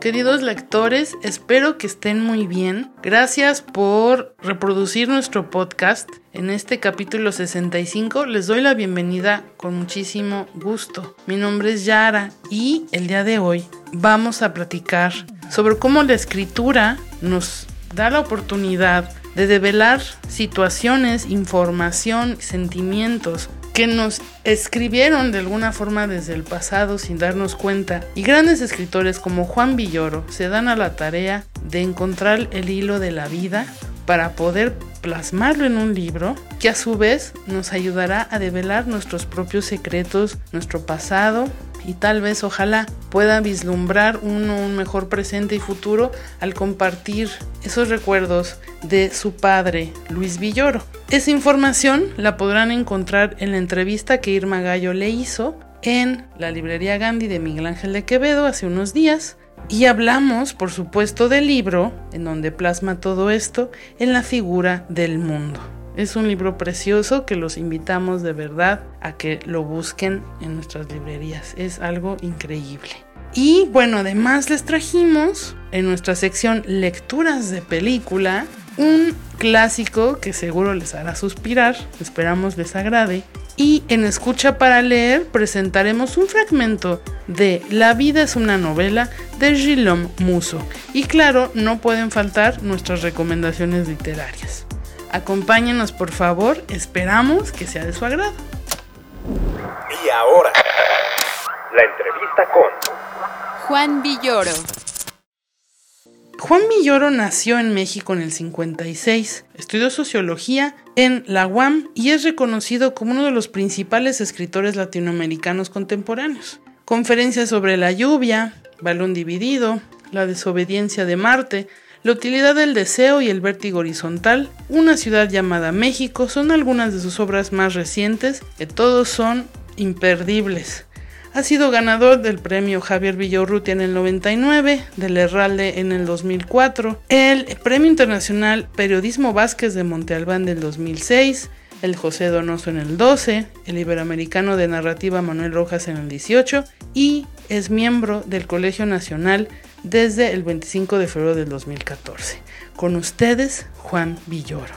Queridos lectores, espero que estén muy bien. Gracias por reproducir nuestro podcast. En este capítulo 65 les doy la bienvenida con muchísimo gusto. Mi nombre es Yara y el día de hoy vamos a platicar sobre cómo la escritura nos da la oportunidad de develar situaciones, información, sentimientos que nos escribieron de alguna forma desde el pasado sin darnos cuenta y grandes escritores como Juan Villoro se dan a la tarea de encontrar el hilo de la vida para poder plasmarlo en un libro que a su vez nos ayudará a develar nuestros propios secretos, nuestro pasado y tal vez ojalá pueda vislumbrar uno un mejor presente y futuro al compartir esos recuerdos de su padre, Luis Villoro. Esa información la podrán encontrar en la entrevista que Irma Gallo le hizo en la librería Gandhi de Miguel Ángel de Quevedo hace unos días. Y hablamos, por supuesto, del libro, en donde plasma todo esto, en la figura del mundo. Es un libro precioso que los invitamos de verdad a que lo busquen en nuestras librerías. Es algo increíble. Y bueno, además les trajimos en nuestra sección Lecturas de Película un clásico que seguro les hará suspirar, esperamos les agrade. Y en Escucha para leer presentaremos un fragmento de La vida es una novela de Gilom Muso. Y claro, no pueden faltar nuestras recomendaciones literarias. Acompáñenos por favor, esperamos que sea de su agrado. Y ahora, la entrevista con Juan Villoro. Juan Villoro nació en México en el 56, estudió sociología en la UAM y es reconocido como uno de los principales escritores latinoamericanos contemporáneos. Conferencias sobre la lluvia, Balón dividido, la desobediencia de Marte, la utilidad del deseo y el vértigo horizontal, Una ciudad llamada México son algunas de sus obras más recientes que todos son imperdibles. Ha sido ganador del premio Javier Villorrutia en el 99, del Herralde en el 2004, el Premio Internacional Periodismo Vázquez de Monte Albán del 2006, el José Donoso en el 12, el Iberoamericano de Narrativa Manuel Rojas en el 18 y es miembro del Colegio Nacional desde el 25 de febrero del 2014. Con ustedes, Juan Villoro.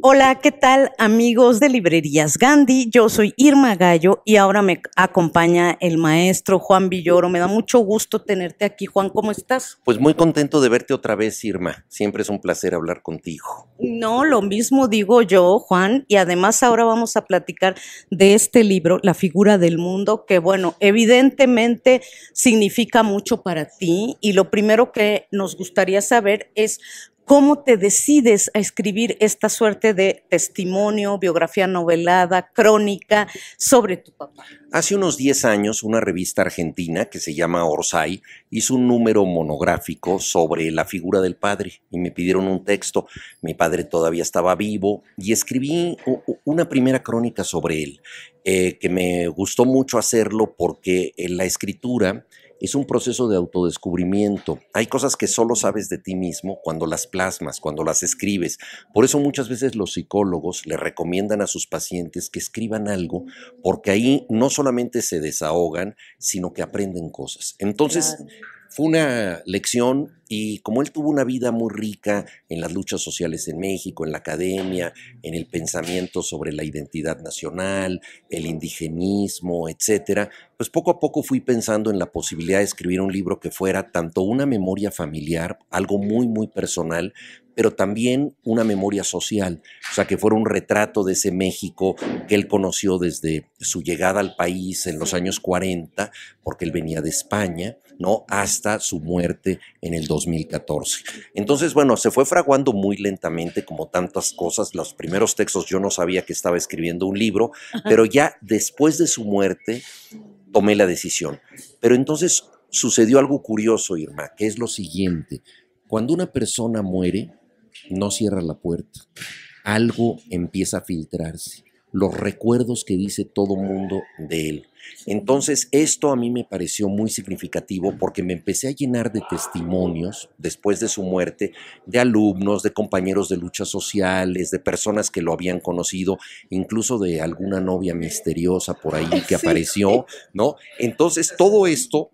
Hola, ¿qué tal amigos de Librerías Gandhi? Yo soy Irma Gallo y ahora me acompaña el maestro Juan Villoro. Me da mucho gusto tenerte aquí. Juan, ¿cómo estás? Pues muy contento de verte otra vez, Irma. Siempre es un placer hablar contigo. No, lo mismo digo yo, Juan, y además ahora vamos a platicar de este libro, La figura del mundo, que bueno, evidentemente significa mucho para ti y lo primero que nos gustaría saber es ¿Cómo te decides a escribir esta suerte de testimonio, biografía novelada, crónica sobre tu papá? Hace unos 10 años, una revista argentina que se llama Orsay hizo un número monográfico sobre la figura del padre y me pidieron un texto. Mi padre todavía estaba vivo y escribí una primera crónica sobre él, eh, que me gustó mucho hacerlo porque en la escritura es un proceso de autodescubrimiento. Hay cosas que solo sabes de ti mismo cuando las plasmas, cuando las escribes. Por eso muchas veces los psicólogos le recomiendan a sus pacientes que escriban algo, porque ahí no solamente se desahogan, sino que aprenden cosas. Entonces, fue una lección y como él tuvo una vida muy rica en las luchas sociales en México, en la academia, en el pensamiento sobre la identidad nacional, el indigenismo, etcétera, pues poco a poco fui pensando en la posibilidad de escribir un libro que fuera tanto una memoria familiar, algo muy muy personal, pero también una memoria social, o sea, que fuera un retrato de ese México que él conoció desde su llegada al país en los años 40, porque él venía de España, ¿no? Hasta su muerte en el 2014. Entonces, bueno, se fue fraguando muy lentamente como tantas cosas. Los primeros textos yo no sabía que estaba escribiendo un libro, pero ya después de su muerte tomé la decisión. Pero entonces sucedió algo curioso, Irma, que es lo siguiente. Cuando una persona muere, no cierra la puerta. Algo empieza a filtrarse. Los recuerdos que dice todo mundo de él. Entonces, esto a mí me pareció muy significativo porque me empecé a llenar de testimonios después de su muerte, de alumnos, de compañeros de luchas sociales, de personas que lo habían conocido, incluso de alguna novia misteriosa por ahí que apareció, ¿no? Entonces, todo esto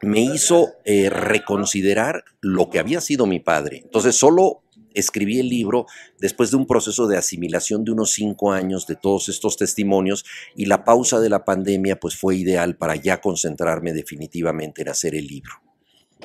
me hizo eh, reconsiderar lo que había sido mi padre. Entonces, solo escribí el libro después de un proceso de asimilación de unos cinco años de todos estos testimonios y la pausa de la pandemia pues fue ideal para ya concentrarme definitivamente en hacer el libro.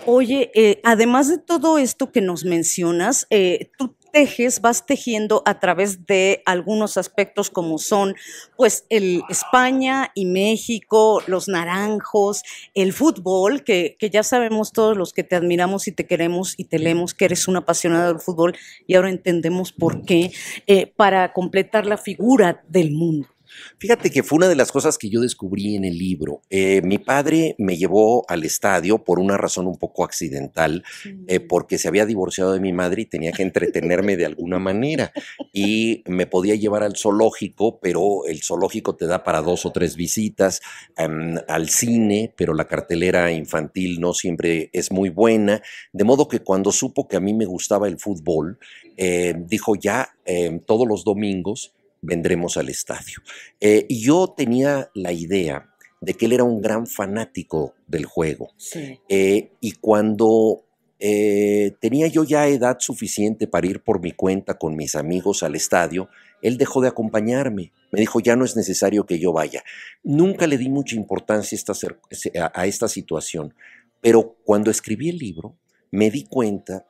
Oye, eh, además de todo esto que nos mencionas, eh, tú tejes, vas tejiendo a través de algunos aspectos como son, pues, el España y México, los naranjos, el fútbol, que, que, ya sabemos todos los que te admiramos y te queremos y te leemos que eres un apasionado del fútbol y ahora entendemos por qué, eh, para completar la figura del mundo. Fíjate que fue una de las cosas que yo descubrí en el libro. Eh, mi padre me llevó al estadio por una razón un poco accidental, eh, porque se había divorciado de mi madre y tenía que entretenerme de alguna manera. Y me podía llevar al zoológico, pero el zoológico te da para dos o tres visitas, em, al cine, pero la cartelera infantil no siempre es muy buena. De modo que cuando supo que a mí me gustaba el fútbol, eh, dijo ya em, todos los domingos vendremos al estadio. Eh, y yo tenía la idea de que él era un gran fanático del juego. Eh, y cuando eh, tenía yo ya edad suficiente para ir por mi cuenta con mis amigos al estadio, él dejó de acompañarme. Me dijo, ya no es necesario que yo vaya. Nunca le di mucha importancia a esta situación, pero cuando escribí el libro, me di cuenta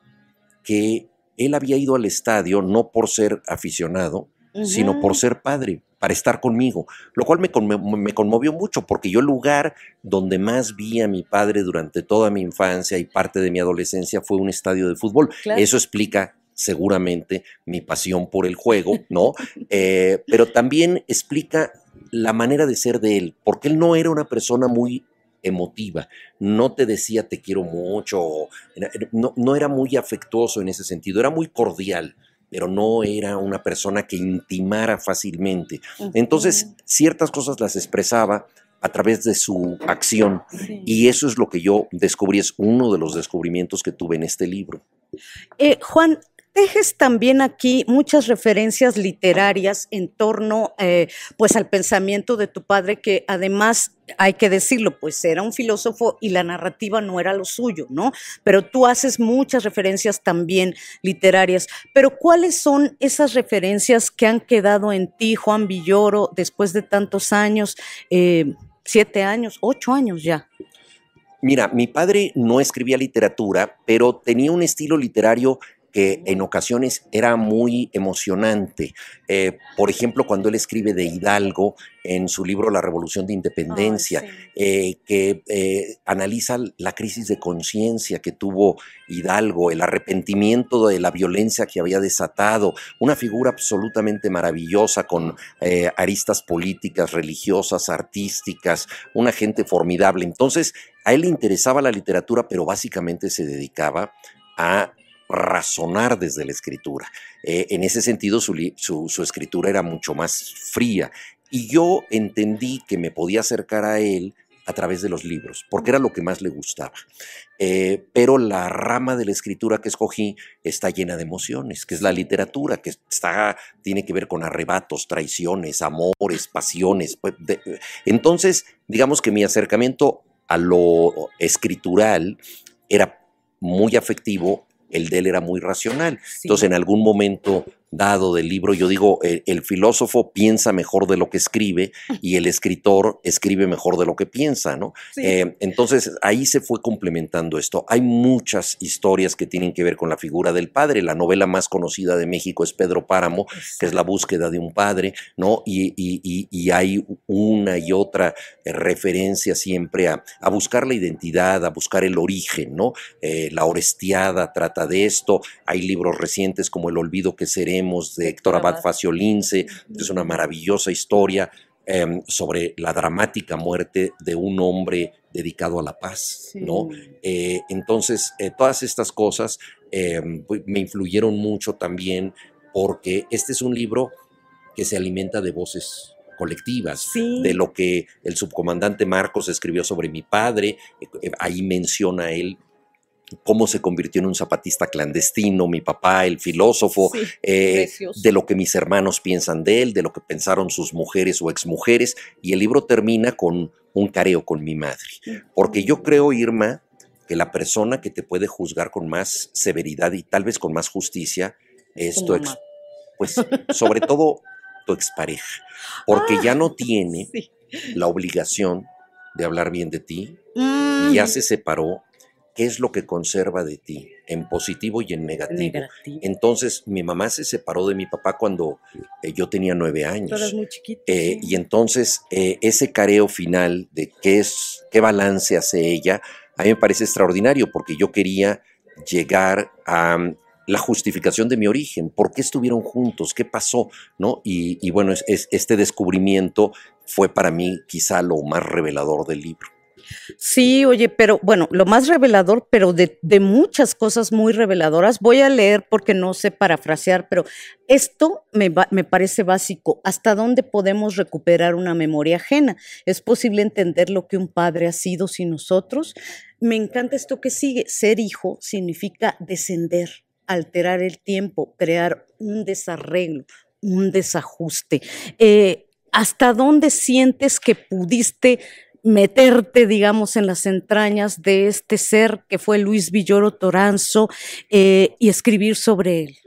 que él había ido al estadio no por ser aficionado, sino por ser padre, para estar conmigo, lo cual me, conmovió mucho porque yo el lugar donde más vi a mi padre durante toda mi infancia y parte de mi adolescencia fue un estadio de fútbol. Eso explica seguramente mi pasión por el juego, ¿no? Eh, pero también explica la manera de ser de él, porque él no era una persona muy emotiva, no te decía te quiero mucho, no, no era muy afectuoso en ese sentido, era muy cordial pero no era una persona que intimara fácilmente. Entonces, ciertas cosas las expresaba a través de su acción y eso es lo que yo descubrí, es uno de los descubrimientos que tuve en este libro. Eh, Juan, Tejes también aquí muchas referencias literarias en torno eh, pues al pensamiento de tu padre, que además hay que decirlo, pues era un filósofo y la narrativa no era lo suyo, ¿no? Pero tú haces muchas referencias también literarias. Pero ¿cuáles son esas referencias que han quedado en ti, Juan Villoro, después de tantos años, eh, siete años, ocho años ya? Mira, mi padre no escribía literatura, pero tenía un estilo literario que en ocasiones era muy emocionante. Eh, por ejemplo, cuando él escribe de Hidalgo en su libro La Revolución de Independencia, eh, que eh, analiza la crisis de conciencia que tuvo Hidalgo, el arrepentimiento de la violencia que había desatado, una figura absolutamente maravillosa con aristas políticas, religiosas, artísticas, una gente formidable. Entonces, a él le interesaba la literatura, pero básicamente se dedicaba a razonar desde la escritura. Eh, en ese sentido, su, escritura era mucho más fría. Y yo entendí que me podía acercar a él a través de los libros, porque era lo que más le gustaba. Eh, pero la rama de la escritura que escogí está llena de emociones, que es la literatura, que está, tiene que ver con arrebatos, traiciones, amores, pasiones. Pues, entonces, digamos que mi acercamiento a lo escritural era muy afectivo el de él era muy racional. Entonces, en algún momento dado del libro, yo digo, el, filósofo piensa mejor de lo que escribe y el escritor escribe mejor de lo que piensa, ¿no? Eh, entonces ahí se fue complementando esto. Hay muchas historias que tienen que ver con la figura del padre. La novela más conocida de México es Pedro Páramo, que es la búsqueda de un padre, ¿no? Y, hay una y otra referencia siempre a, buscar la identidad, a buscar el origen, ¿no? Eh, la Orestiada trata de esto. Hay libros recientes como El olvido que seremos de Héctor Abad Faciolince, es una maravillosa historia em, sobre la dramática muerte de un hombre dedicado a la paz, ¿no? Eh, entonces, eh, todas estas cosas em, pues, me influyeron mucho también porque este es un libro que se alimenta de voces colectivas, de lo que el subcomandante Marcos escribió sobre mi padre, eh, ahí menciona él cómo se convirtió en un zapatista clandestino, mi papá, el filósofo, eh, de lo que mis hermanos piensan de él, de lo que pensaron sus mujeres o exmujeres, y el libro termina con un careo con mi madre. Porque yo creo, Irma, que la persona que te puede juzgar con más severidad y tal vez con más justicia es tu ex, pues sobre todo tu expareja, porque ya no ah, tiene la obligación de hablar bien de ti, ya mm. se separó, qué es lo que conserva de ti, en positivo y en negativo. Entonces, mi mamá se separó de mi papá cuando eh, yo tenía nueve años. muy chiquito. Eh, y entonces, eh, ese careo final de qué es, qué balance hace ella, a mí me parece extraordinario porque yo quería llegar a mm, la justificación de mi origen, por qué estuvieron juntos, qué pasó, ¿no? Y, bueno, este descubrimiento fue para mí quizá lo más revelador del libro. Sí, oye, pero bueno, lo más revelador, pero de, muchas cosas muy reveladoras, voy a leer porque no sé parafrasear, pero esto me, me parece básico. ¿Hasta dónde podemos recuperar una memoria ajena? ¿Es posible entender lo que un padre ha sido sin nosotros? Me encanta esto que sigue. Ser hijo significa descender, alterar el tiempo, crear un desarreglo, un desajuste. Eh, ¿Hasta dónde sientes que pudiste meterte, digamos, en las entrañas de este ser que fue Luis Villoro Toranzo eh, y escribir sobre él.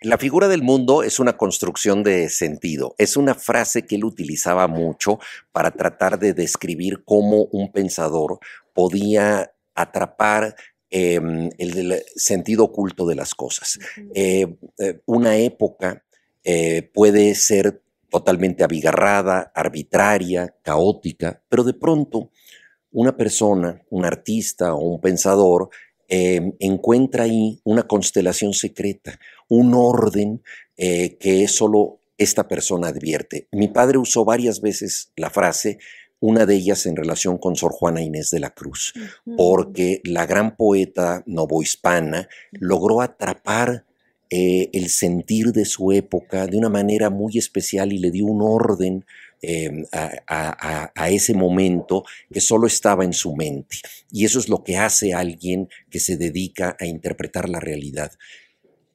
La figura del mundo es una construcción de sentido. Es una frase que él utilizaba mucho para tratar de describir cómo un pensador podía atrapar em, el, sentido oculto de las cosas. Eh, eh, una época puede ser totalmente abigarrada, arbitraria, caótica, pero de pronto una persona, un artista o un pensador em, encuentra ahí una constelación secreta, un orden eh, que solo esta persona advierte. Mi padre usó varias veces la frase, una de ellas en relación con Sor Juana Inés de la Cruz, porque la gran poeta novohispana logró atrapar eh, el sentir de su época de una manera muy especial y le dio un orden em, a, ese momento que solo estaba en su mente. Y eso es lo que hace alguien que se dedica a interpretar la realidad,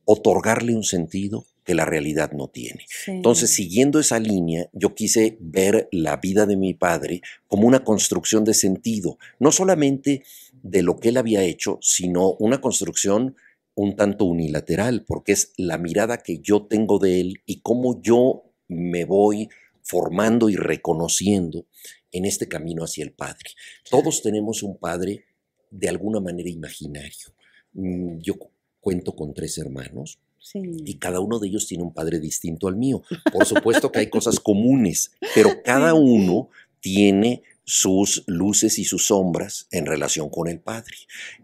otorgarle un sentido que la realidad no tiene. Entonces, siguiendo esa línea, yo quise ver la vida de mi padre como una construcción de sentido, no solamente de lo que él había hecho, sino una construcción un tanto unilateral, porque es la mirada que yo tengo de él y cómo yo me voy formando y reconociendo en este camino hacia el Padre. Todos tenemos un Padre de alguna manera imaginario. Mm, yo cuento con tres hermanos Sí. y cada uno de ellos tiene un padre distinto al mío. Por supuesto que hay cosas comunes, pero cada uno tiene sus luces y sus sombras en relación con el padre.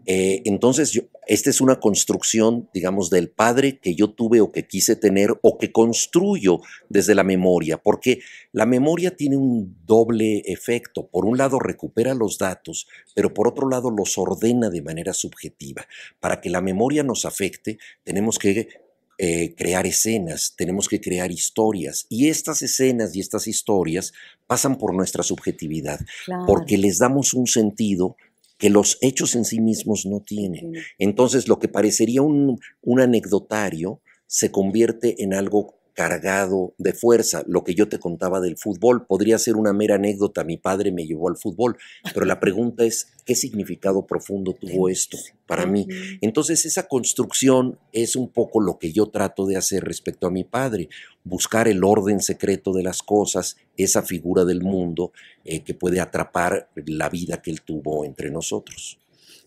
Eh, entonces, yo, esta es una construcción, digamos, del padre que yo tuve o que quise tener o que construyo desde la memoria, porque la memoria tiene un doble efecto. Por un lado, recupera los datos, pero por otro lado, los ordena de manera subjetiva. Para que la memoria nos afecte, tenemos que eh, crear escenas, tenemos que crear historias. Y estas escenas y estas historias pasan por nuestra subjetividad, Claro. porque les damos un sentido que los hechos en sí mismos no tienen. Entonces, lo que parecería un, un anecdotario se convierte en algo cargado de fuerza. Lo que yo te contaba del fútbol podría ser una mera anécdota. Mi padre me llevó al fútbol, pero la pregunta es, ¿qué significado profundo tuvo esto para mí? Entonces, esa construcción es un poco lo que yo trato de hacer respecto a mi padre, buscar el orden secreto de las cosas, esa figura del mundo eh, que puede atrapar la vida que él tuvo entre nosotros.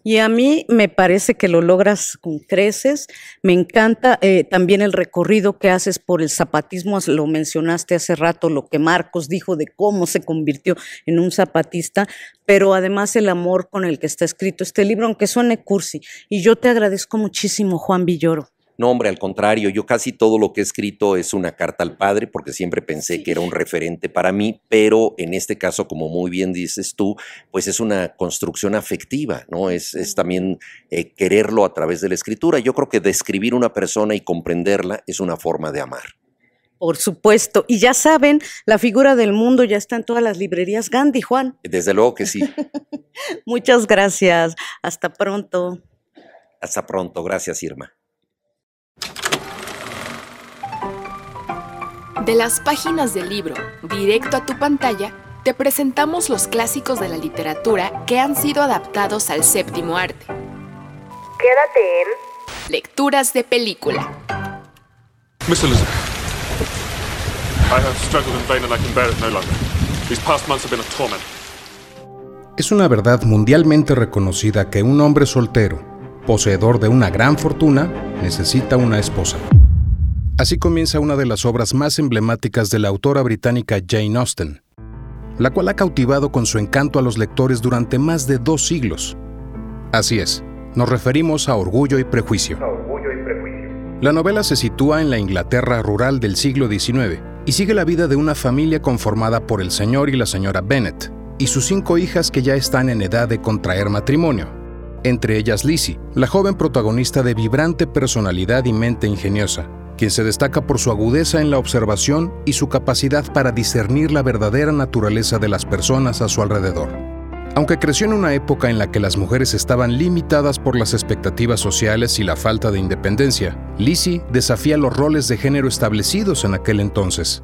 Y a mí me parece que lo logras con creces. Me encanta eh, también el recorrido que haces por el zapatismo. Lo mencionaste hace rato, lo que Marcos dijo de cómo se convirtió en un zapatista, pero además el amor con el que está escrito este libro, aunque suene cursi. Y yo te agradezco muchísimo, Juan Villoro. No, hombre, al contrario, yo casi todo lo que he escrito es una carta al padre, porque siempre pensé Sí. que era un referente para mí, pero en este caso, como muy bien dices tú, pues es una construcción afectiva, ¿no? Es, es también eh, quererlo a través de la escritura. Yo creo que describir una persona y comprenderla es una forma de amar. Por supuesto. Y ya saben, la figura del mundo ya está en todas las librerías Gandhi, Juan. Desde luego que sí. Muchas gracias. Hasta pronto. Hasta pronto. Gracias, Irma. De las páginas del libro, directo a tu pantalla, te presentamos los clásicos de la literatura que han sido adaptados al séptimo arte. Quédate en Lecturas de película. Miss Elizabeth, I have struggled in vain and I can bear it no longer. These past months have been a torment. Es una verdad mundialmente reconocida que un hombre soltero, poseedor de una gran fortuna, necesita una esposa. Así comienza una de las obras más emblemáticas de la autora británica Jane Austen, la cual ha cautivado con su encanto a los lectores durante más de dos siglos. Así es, nos referimos a Orgullo y Prejuicio. La novela se sitúa en la Inglaterra rural del siglo XIX y sigue la vida de una familia conformada por el señor y la señora Bennet y sus cinco hijas que ya están en edad de contraer matrimonio. Entre ellas Lizzie, la joven protagonista de vibrante personalidad y mente ingeniosa, quien se destaca por su agudeza en la observación y su capacidad para discernir la verdadera naturaleza de las personas a su alrededor. Aunque creció en una época en la que las mujeres estaban limitadas por las expectativas sociales y la falta de independencia, Lizzie desafía los roles de género establecidos en aquel entonces.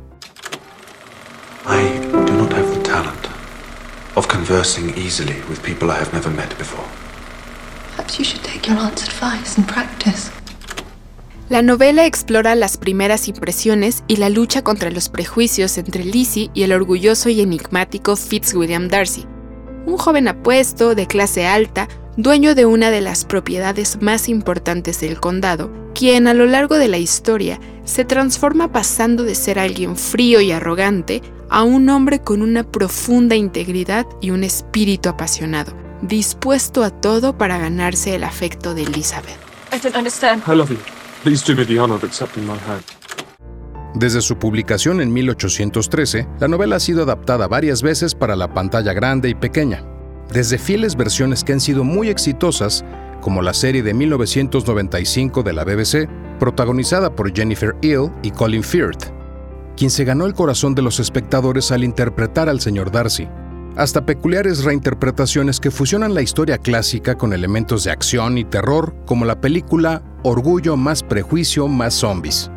I do not have the talent of conversing easily with people I have never met before. Perhaps you should take your aunt's advice and practice. La novela explora las primeras impresiones y la lucha contra los prejuicios entre Lizzie y el orgulloso y enigmático Fitzwilliam Darcy, un joven apuesto, de clase alta, dueño de una de las propiedades más importantes del condado, quien a lo largo de la historia se transforma pasando de ser alguien frío y arrogante a un hombre con una profunda integridad y un espíritu apasionado, dispuesto a todo para ganarse el afecto de Elizabeth. I don't understand. I love you. Desde su publicación en 1813, la novela ha sido adaptada varias veces para la pantalla grande y pequeña, desde fieles versiones que han sido muy exitosas, como la serie de 1995 de la BBC, protagonizada por Jennifer Hill y Colin Firth, quien se ganó el corazón de los espectadores al interpretar al señor Darcy, hasta peculiares reinterpretaciones que fusionan la historia clásica con elementos de acción y terror, como la película Orgullo más prejuicio más zombies.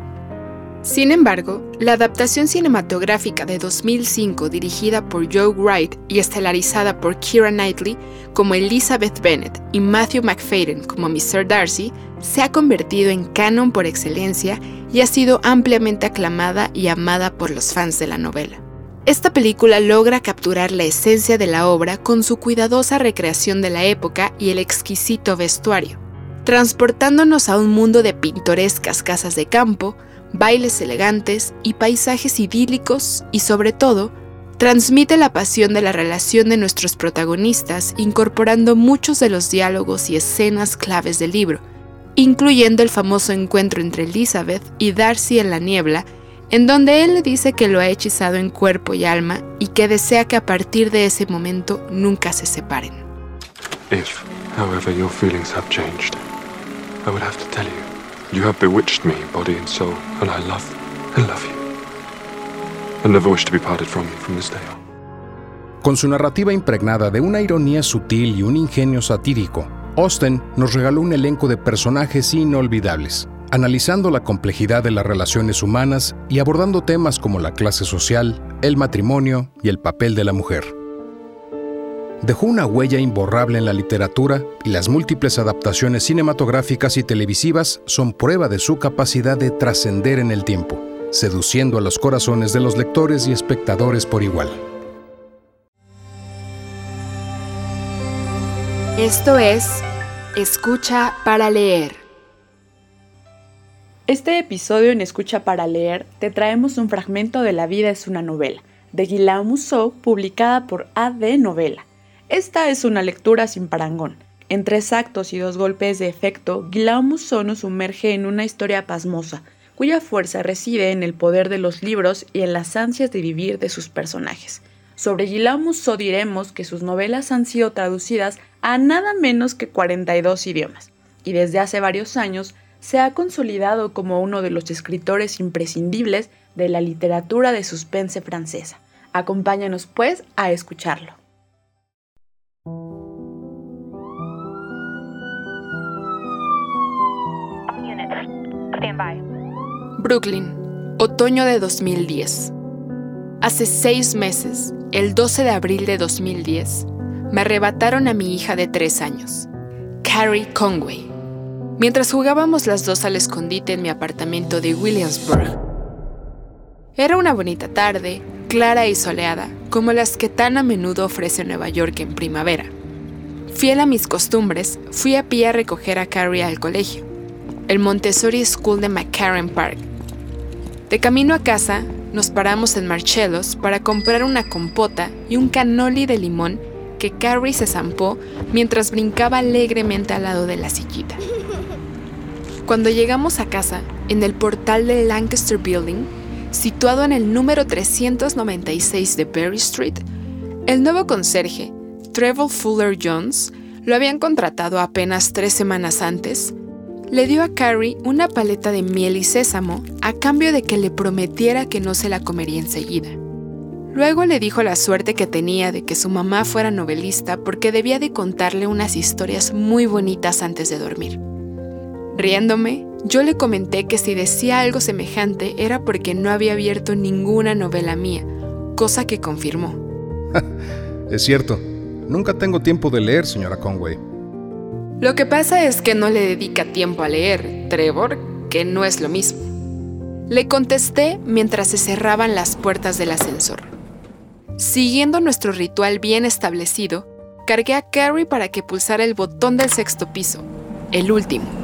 Sin embargo, la adaptación cinematográfica de 2005 dirigida por Joe Wright y estelarizada por Keira Knightley como Elizabeth Bennet y Matthew McFadden como Mr. Darcy se ha convertido en canon por excelencia y ha sido ampliamente aclamada y amada por los fans de la novela. Esta película logra capturar la esencia de la obra con su cuidadosa recreación de la época y el exquisito vestuario. transportándonos a un mundo de pintorescas casas de campo, bailes elegantes y paisajes idílicos y sobre todo, transmite la pasión de la relación de nuestros protagonistas incorporando muchos de los diálogos y escenas claves del libro, incluyendo el famoso encuentro entre Elizabeth y Darcy en la niebla, en donde él le dice que lo ha hechizado en cuerpo y alma y que desea que a partir de ese momento nunca se separen. If, however, your feelings have changed, I would have to tell you, you have bewitched me, body and soul, and I love, I love you. I never wish to be parted from you from this day on. Con su narrativa impregnada de una ironía sutil y un ingenio satírico, Austen nos regaló un elenco de personajes inolvidables, analizando la complejidad de las relaciones humanas y abordando temas como la clase social, el matrimonio y el papel de la mujer. Dejó una huella imborrable en la literatura y las múltiples adaptaciones cinematográficas y televisivas son prueba de su capacidad de trascender en el tiempo, seduciendo a los corazones de los lectores y espectadores por igual. Esto es Escucha para leer. Este episodio en Escucha para leer te traemos un fragmento de La vida es una novela, de Guillaume Musso, publicada por AD Novela. Esta es una lectura sin parangón. En tres actos y dos golpes de efecto, Guillaume Musso nos sumerge en una historia pasmosa, cuya fuerza reside en el poder de los libros y en las ansias de vivir de sus personajes. Sobre Guillaume Musso diremos que sus novelas han sido traducidas a nada menos que 42 idiomas, y desde hace varios años se ha consolidado como uno de los escritores imprescindibles de la literatura de suspense francesa. Acompáñanos pues a escucharlo. Brooklyn, otoño de 2010. Hace seis meses, el 12 de abril de 2010, me arrebataron a mi hija de tres años, Carrie Conway, mientras jugábamos las dos al escondite en mi apartamento de Williamsburg. Era una bonita tarde, clara y soleada, como las que tan a menudo ofrece Nueva York en primavera. Fiel a mis costumbres, fui a pie a recoger a Carrie al colegio, el Montessori School de McCarran Park. De camino a casa, nos paramos en Marcellos para comprar una compota y un cannoli de limón que Carrie se zampó mientras brincaba alegremente al lado de la sillita. Cuando llegamos a casa, en el portal del Lancaster Building, situado en el número 396 de Berry Street, el nuevo conserje, Trevor Fuller Jones, lo habían contratado apenas tres semanas antes, le dio a Carrie una paleta de miel y sésamo a cambio de que le prometiera que no se la comería enseguida. Luego le dijo la suerte que tenía de que su mamá fuera novelista porque debía de contarle unas historias muy bonitas antes de dormir. Riéndome, yo le comenté que si decía algo semejante era porque no había abierto ninguna novela mía, cosa que confirmó. es cierto, nunca tengo tiempo de leer, señora Conway. Lo que pasa es que no le dedica tiempo a leer, Trevor, que no es lo mismo. Le contesté mientras se cerraban las puertas del ascensor. Siguiendo nuestro ritual bien establecido, cargué a Carrie para que pulsara el botón del sexto piso, el último.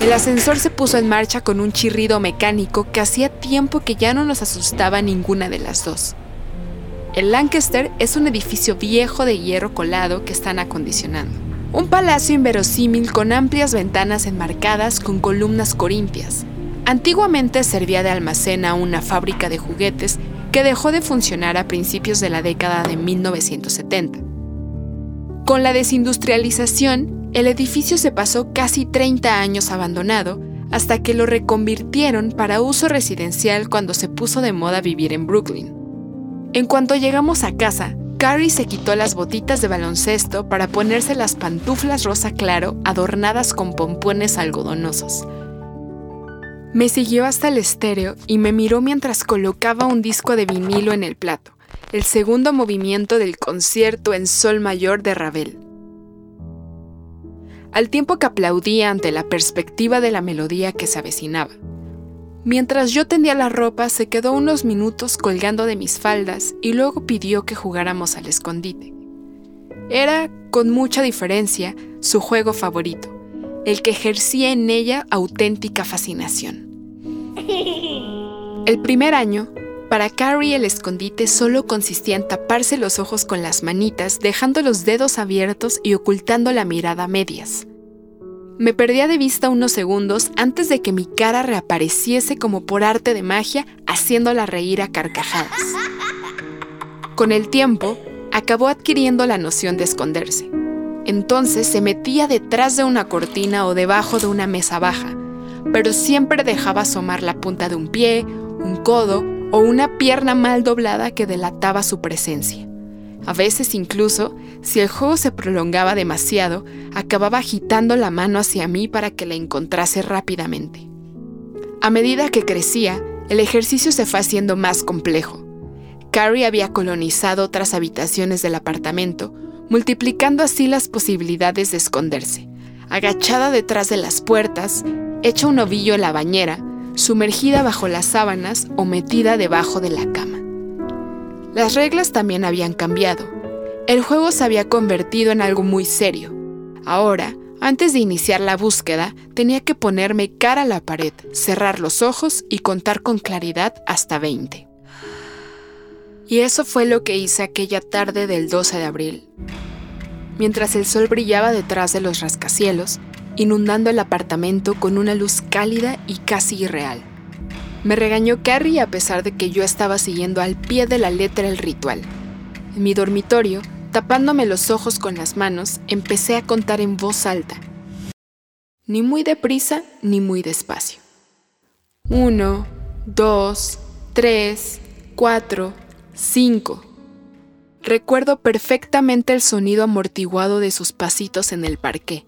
El ascensor se puso en marcha con un chirrido mecánico que hacía tiempo que ya no nos asustaba ninguna de las dos. El Lancaster es un edificio viejo de hierro colado que están acondicionando. Un palacio inverosímil con amplias ventanas enmarcadas con columnas corintias. Antiguamente servía de almacén a una fábrica de juguetes que dejó de funcionar a principios de la década de 1970. Con la desindustrialización, el edificio se pasó casi 30 años abandonado hasta que lo reconvirtieron para uso residencial cuando se puso de moda vivir en Brooklyn. En cuanto llegamos a casa, Carrie se quitó las botitas de baloncesto para ponerse las pantuflas rosa claro adornadas con pompones algodonosos. Me siguió hasta el estéreo y me miró mientras colocaba un disco de vinilo en el plato, el segundo movimiento del concierto en sol mayor de Ravel. Al tiempo que aplaudía ante la perspectiva de la melodía que se avecinaba. Mientras yo tendía la ropa, se quedó unos minutos colgando de mis faldas y luego pidió que jugáramos al escondite. Era, con mucha diferencia, su juego favorito el que ejercía en ella auténtica fascinación. El primer año, para Carrie el escondite solo consistía en taparse los ojos con las manitas, dejando los dedos abiertos y ocultando la mirada a medias. Me perdía de vista unos segundos antes de que mi cara reapareciese como por arte de magia, haciéndola reír a carcajadas. Con el tiempo, acabó adquiriendo la noción de esconderse. Entonces se metía detrás de una cortina o debajo de una mesa baja, pero siempre dejaba asomar la punta de un pie, un codo o una pierna mal doblada que delataba su presencia. A veces incluso, si el juego se prolongaba demasiado, acababa agitando la mano hacia mí para que la encontrase rápidamente. A medida que crecía, el ejercicio se fue haciendo más complejo. Carrie había colonizado otras habitaciones del apartamento, multiplicando así las posibilidades de esconderse. Agachada detrás de las puertas, hecha un ovillo en la bañera, sumergida bajo las sábanas o metida debajo de la cama. Las reglas también habían cambiado. El juego se había convertido en algo muy serio. Ahora, antes de iniciar la búsqueda, tenía que ponerme cara a la pared, cerrar los ojos y contar con claridad hasta 20. Y eso fue lo que hice aquella tarde del 12 de abril. Mientras el sol brillaba detrás de los rascacielos, inundando el apartamento con una luz cálida y casi irreal. Me regañó Carrie a pesar de que yo estaba siguiendo al pie de la letra el ritual. En mi dormitorio, tapándome los ojos con las manos, empecé a contar en voz alta. Ni muy deprisa ni muy despacio. Uno, dos, tres, cuatro, cinco. Recuerdo perfectamente el sonido amortiguado de sus pasitos en el parqué.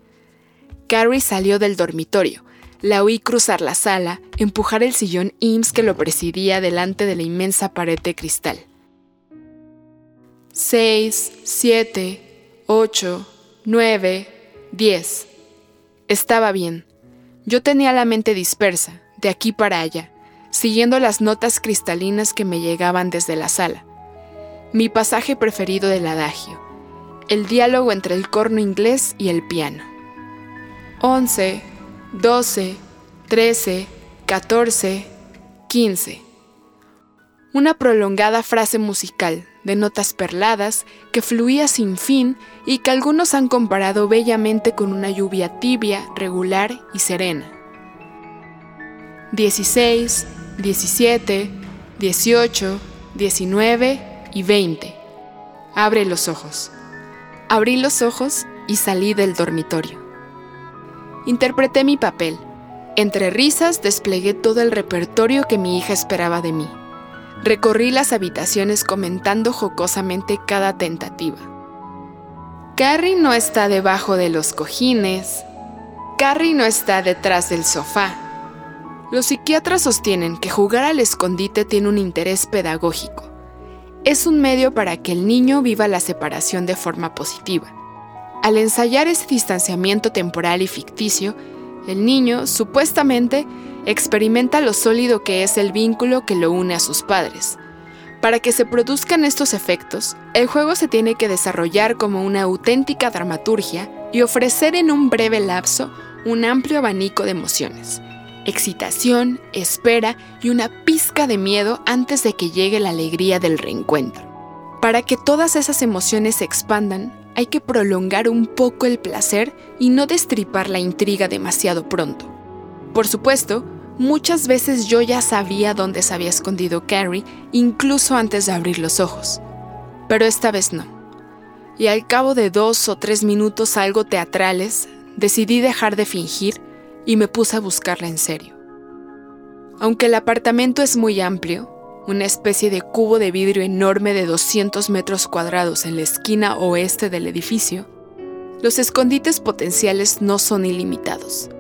Carrie salió del dormitorio, la oí cruzar la sala, empujar el sillón IMSS que lo presidía delante de la inmensa pared de cristal. Seis, siete, ocho, nueve, diez. Estaba bien. Yo tenía la mente dispersa, de aquí para allá, siguiendo las notas cristalinas que me llegaban desde la sala. Mi pasaje preferido del adagio, el diálogo entre el corno inglés y el piano. Once, 12, 13, 14, 15. Una prolongada frase musical de notas perladas que fluía sin fin y que algunos han comparado bellamente con una lluvia tibia, regular y serena. 16, 17, 18, 19 y 20. Abre los ojos. Abrí los ojos y salí del dormitorio. Interpreté mi papel. Entre risas desplegué todo el repertorio que mi hija esperaba de mí. Recorrí las habitaciones comentando jocosamente cada tentativa. Carrie no está debajo de los cojines. Carrie no está detrás del sofá. Los psiquiatras sostienen que jugar al escondite tiene un interés pedagógico. Es un medio para que el niño viva la separación de forma positiva. Al ensayar ese distanciamiento temporal y ficticio, el niño, supuestamente, experimenta lo sólido que es el vínculo que lo une a sus padres. Para que se produzcan estos efectos, el juego se tiene que desarrollar como una auténtica dramaturgia y ofrecer en un breve lapso un amplio abanico de emociones. Excitación, espera y una pizca de miedo antes de que llegue la alegría del reencuentro. Para que todas esas emociones se expandan, hay que prolongar un poco el placer y no destripar la intriga demasiado pronto. Por supuesto, muchas veces yo ya sabía dónde se había escondido Carrie, incluso antes de abrir los ojos. Pero esta vez no. Y al cabo de dos o tres minutos algo teatrales, decidí dejar de fingir y me puse a buscarla en serio. Aunque el apartamento es muy amplio, una especie de cubo de vidrio enorme de 200 metros cuadrados en la esquina oeste del edificio, los escondites potenciales no son ilimitados.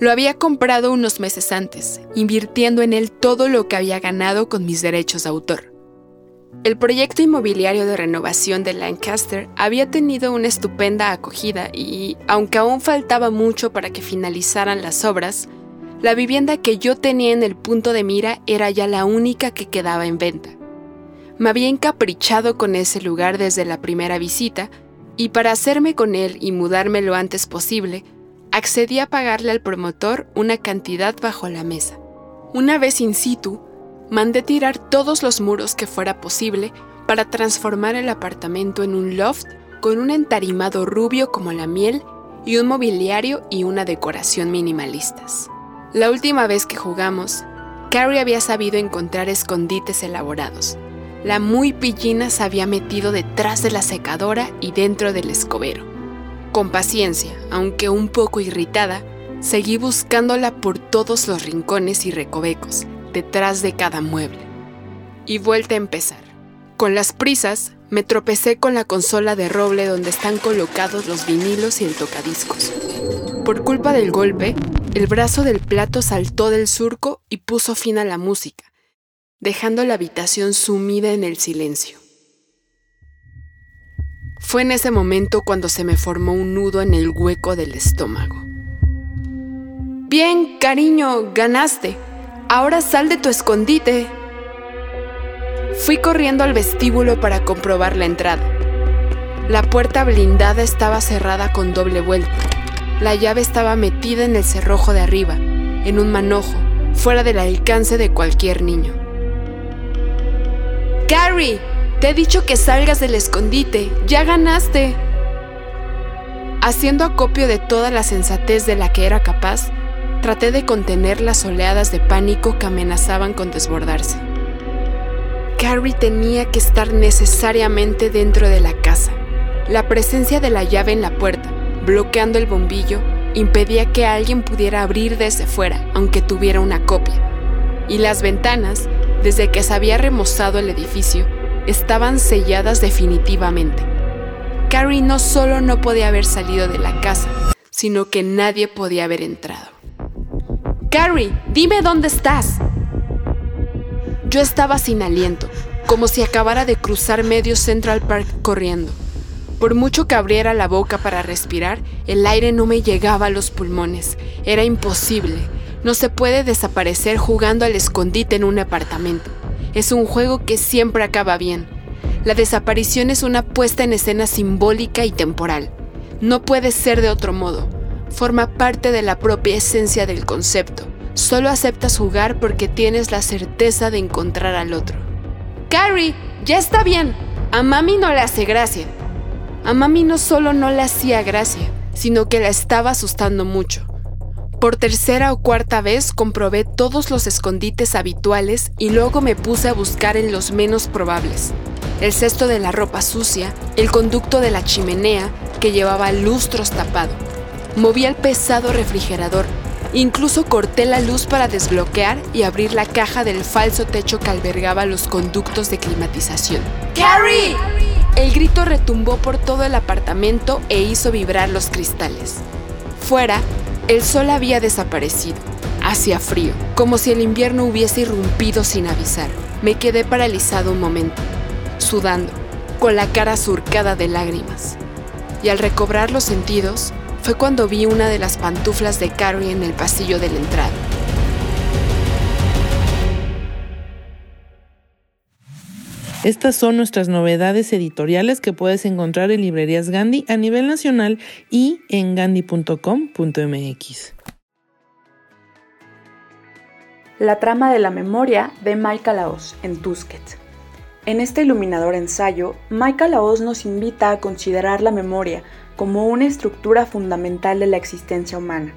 Lo había comprado unos meses antes, invirtiendo en él todo lo que había ganado con mis derechos de autor. El proyecto inmobiliario de renovación de Lancaster había tenido una estupenda acogida y, aunque aún faltaba mucho para que finalizaran las obras, la vivienda que yo tenía en el punto de mira era ya la única que quedaba en venta. Me había encaprichado con ese lugar desde la primera visita y para hacerme con él y mudarme lo antes posible, accedí a pagarle al promotor una cantidad bajo la mesa. Una vez in situ, mandé tirar todos los muros que fuera posible para transformar el apartamento en un loft con un entarimado rubio como la miel y un mobiliario y una decoración minimalistas. La última vez que jugamos, Carrie había sabido encontrar escondites elaborados. La muy pillina se había metido detrás de la secadora y dentro del escobero. Con paciencia, aunque un poco irritada, seguí buscándola por todos los rincones y recovecos, detrás de cada mueble. Y vuelta a empezar. Con las prisas, me tropecé con la consola de roble donde están colocados los vinilos y el tocadiscos. Por culpa del golpe, el brazo del plato saltó del surco y puso fin a la música, dejando la habitación sumida en el silencio. Fue en ese momento cuando se me formó un nudo en el hueco del estómago. Bien, cariño, ganaste. Ahora sal de tu escondite, Fui corriendo al vestíbulo para comprobar la entrada. La puerta blindada estaba cerrada con doble vuelta. La llave estaba metida en el cerrojo de arriba, en un manojo, fuera del alcance de cualquier niño. Carrie, te he dicho que salgas del escondite, ya ganaste. Haciendo acopio de toda la sensatez de la que era capaz, traté de contener las oleadas de pánico que amenazaban con desbordarse. Carrie tenía que estar necesariamente dentro de la casa. La presencia de la llave en la puerta, bloqueando el bombillo, impedía que alguien pudiera abrir desde fuera, aunque tuviera una copia. Y las ventanas, desde que se había remozado el edificio, estaban selladas definitivamente. Carrie no solo no podía haber salido de la casa, sino que nadie podía haber entrado. Carrie, dime dónde estás. Yo estaba sin aliento, como si acabara de cruzar medio Central Park corriendo. Por mucho que abriera la boca para respirar, el aire no me llegaba a los pulmones. Era imposible. No se puede desaparecer jugando al escondite en un apartamento. Es un juego que siempre acaba bien. La desaparición es una puesta en escena simbólica y temporal. No puede ser de otro modo. Forma parte de la propia esencia del concepto. Solo aceptas jugar porque tienes la certeza de encontrar al otro. Carrie, ya está bien. A mami no le hace gracia. A mami no solo no le hacía gracia, sino que la estaba asustando mucho. Por tercera o cuarta vez comprobé todos los escondites habituales y luego me puse a buscar en los menos probables. El cesto de la ropa sucia, el conducto de la chimenea que llevaba lustros tapado. Moví el pesado refrigerador Incluso corté la luz para desbloquear y abrir la caja del falso techo que albergaba los conductos de climatización. ¡Carrie! El grito retumbó por todo el apartamento e hizo vibrar los cristales. Fuera, el sol había desaparecido. Hacía frío, como si el invierno hubiese irrumpido sin avisar. Me quedé paralizado un momento, sudando, con la cara surcada de lágrimas. Y al recobrar los sentidos, fue cuando vi una de las pantuflas de Carrie en el pasillo de la entrada. Estas son nuestras novedades editoriales que puedes encontrar en librerías Gandhi a nivel nacional y en gandhi.com.mx. La trama de la memoria de Mike Laos en Tusquets. En este iluminador ensayo, Mike Laos nos invita a considerar la memoria como una estructura fundamental de la existencia humana,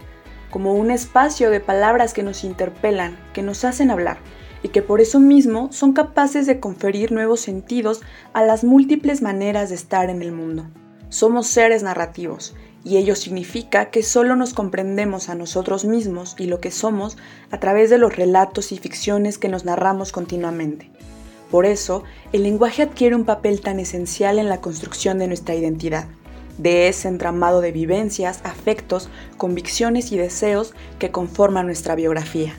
como un espacio de palabras que nos interpelan, que nos hacen hablar y que por eso mismo son capaces de conferir nuevos sentidos a las múltiples maneras de estar en el mundo. Somos seres narrativos y ello significa que solo nos comprendemos a nosotros mismos y lo que somos a través de los relatos y ficciones que nos narramos continuamente. Por eso, el lenguaje adquiere un papel tan esencial en la construcción de nuestra identidad de ese entramado de vivencias, afectos, convicciones y deseos que conforman nuestra biografía.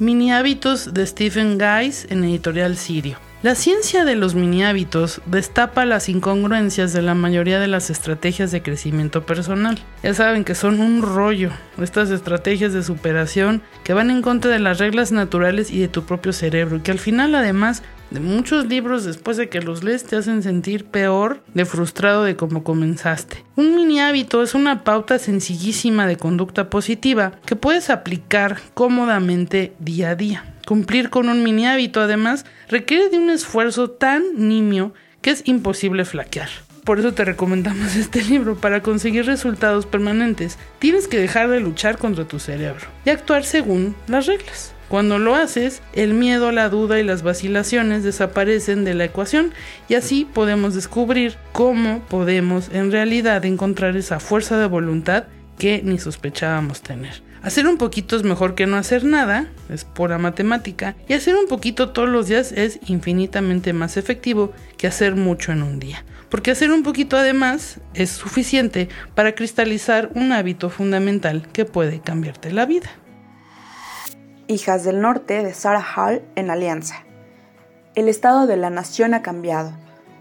Mini hábitos de Stephen Guys en editorial Sirio. La ciencia de los mini hábitos destapa las incongruencias de la mayoría de las estrategias de crecimiento personal. Ya saben que son un rollo, estas estrategias de superación que van en contra de las reglas naturales y de tu propio cerebro y que al final además de muchos libros después de que los lees te hacen sentir peor de frustrado de cómo comenzaste. Un mini hábito es una pauta sencillísima de conducta positiva que puedes aplicar cómodamente día a día. Cumplir con un mini hábito además requiere de un esfuerzo tan nimio que es imposible flaquear. Por eso te recomendamos este libro. Para conseguir resultados permanentes, tienes que dejar de luchar contra tu cerebro y actuar según las reglas. Cuando lo haces, el miedo, la duda y las vacilaciones desaparecen de la ecuación y así podemos descubrir cómo podemos en realidad encontrar esa fuerza de voluntad que ni sospechábamos tener. Hacer un poquito es mejor que no hacer nada, es pura matemática, y hacer un poquito todos los días es infinitamente más efectivo que hacer mucho en un día. Porque hacer un poquito además es suficiente para cristalizar un hábito fundamental que puede cambiarte la vida. Hijas del Norte de Sarah Hall en Alianza. El estado de la nación ha cambiado.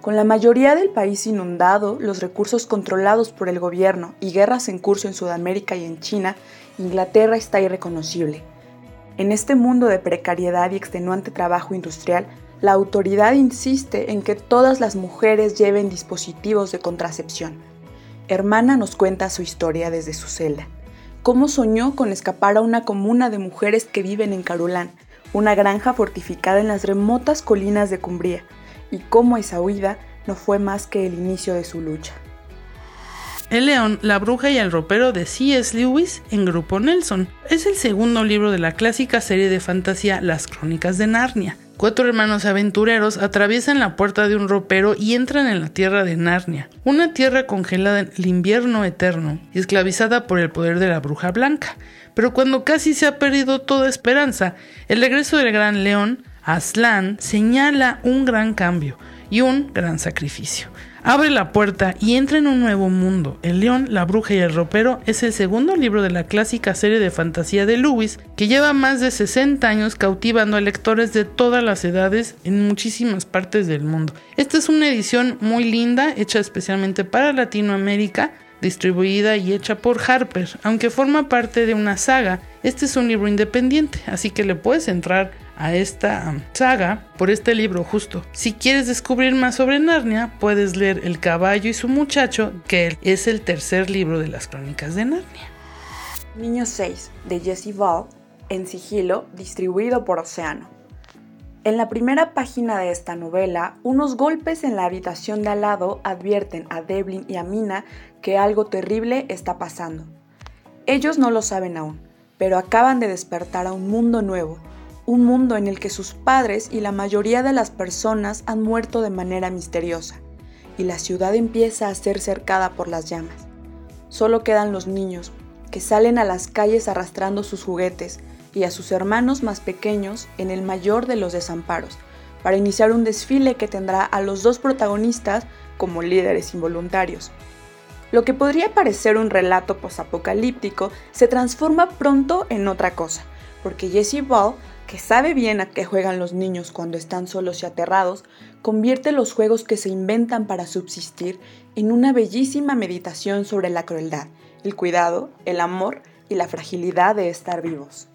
Con la mayoría del país inundado, los recursos controlados por el gobierno y guerras en curso en Sudamérica y en China, Inglaterra está irreconocible. En este mundo de precariedad y extenuante trabajo industrial, la autoridad insiste en que todas las mujeres lleven dispositivos de contracepción. Hermana nos cuenta su historia desde su celda cómo soñó con escapar a una comuna de mujeres que viven en Carulán, una granja fortificada en las remotas colinas de Cumbría, y cómo esa huida no fue más que el inicio de su lucha. El león, la bruja y el ropero de C.S. Lewis en Grupo Nelson. Es el segundo libro de la clásica serie de fantasía Las Crónicas de Narnia. Cuatro hermanos aventureros atraviesan la puerta de un ropero y entran en la tierra de Narnia, una tierra congelada en el invierno eterno y esclavizada por el poder de la bruja blanca. Pero cuando casi se ha perdido toda esperanza, el regreso del gran león, Aslan, señala un gran cambio y un gran sacrificio. Abre la puerta y entra en un nuevo mundo. El león, la bruja y el ropero es el segundo libro de la clásica serie de fantasía de Lewis, que lleva más de 60 años cautivando a lectores de todas las edades en muchísimas partes del mundo. Esta es una edición muy linda, hecha especialmente para Latinoamérica, distribuida y hecha por Harper. Aunque forma parte de una saga, este es un libro independiente, así que le puedes entrar a esta saga por este libro justo. Si quieres descubrir más sobre Narnia, puedes leer El caballo y su muchacho, que es el tercer libro de las crónicas de Narnia. Niño 6 de Jesse Ball en sigilo, distribuido por Océano. En la primera página de esta novela, unos golpes en la habitación de al lado advierten a Devlin y a Mina que algo terrible está pasando. Ellos no lo saben aún, pero acaban de despertar a un mundo nuevo, un mundo en el que sus padres y la mayoría de las personas han muerto de manera misteriosa, y la ciudad empieza a ser cercada por las llamas. Solo quedan los niños, que salen a las calles arrastrando sus juguetes, y a sus hermanos más pequeños en el mayor de los desamparos, para iniciar un desfile que tendrá a los dos protagonistas como líderes involuntarios. Lo que podría parecer un relato posapocalíptico se transforma pronto en otra cosa, porque Jesse Ball que sabe bien a qué juegan los niños cuando están solos y aterrados, convierte los juegos que se inventan para subsistir en una bellísima meditación sobre la crueldad, el cuidado, el amor y la fragilidad de estar vivos.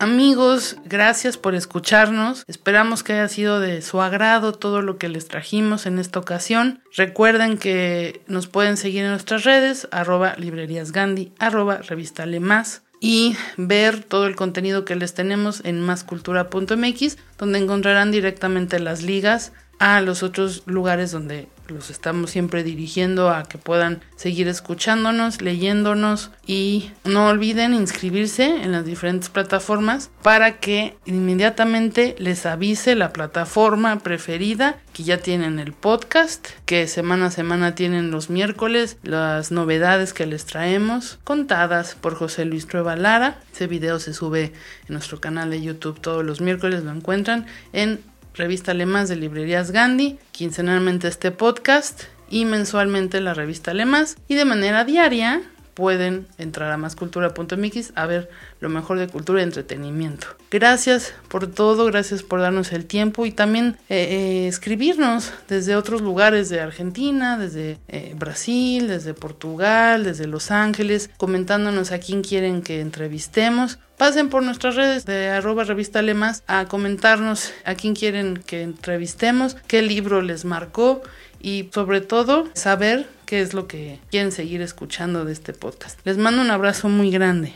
Amigos, gracias por escucharnos. Esperamos que haya sido de su agrado todo lo que les trajimos en esta ocasión. Recuerden que nos pueden seguir en nuestras redes, arroba libreríasgandhi, arroba revista más y ver todo el contenido que les tenemos en mascultura.mx, donde encontrarán directamente las ligas a los otros lugares donde los estamos siempre dirigiendo a que puedan seguir escuchándonos, leyéndonos y no olviden inscribirse en las diferentes plataformas para que inmediatamente les avise la plataforma preferida que ya tienen el podcast, que semana a semana tienen los miércoles las novedades que les traemos contadas por José Luis Trueba Lara. Ese video se sube en nuestro canal de YouTube todos los miércoles, lo encuentran en revista Lemas de Librerías Gandhi, quincenalmente este podcast y mensualmente la revista Lemas y de manera diaria pueden entrar a máscultura.mx a ver lo mejor de cultura y entretenimiento. Gracias por todo, gracias por darnos el tiempo y también eh, eh, escribirnos desde otros lugares de Argentina, desde eh, Brasil, desde Portugal, desde Los Ángeles, comentándonos a quién quieren que entrevistemos. Pasen por nuestras redes de arroba revista Lemas a comentarnos a quién quieren que entrevistemos, qué libro les marcó y sobre todo saber qué es lo que quieren seguir escuchando de este podcast. Les mando un abrazo muy grande.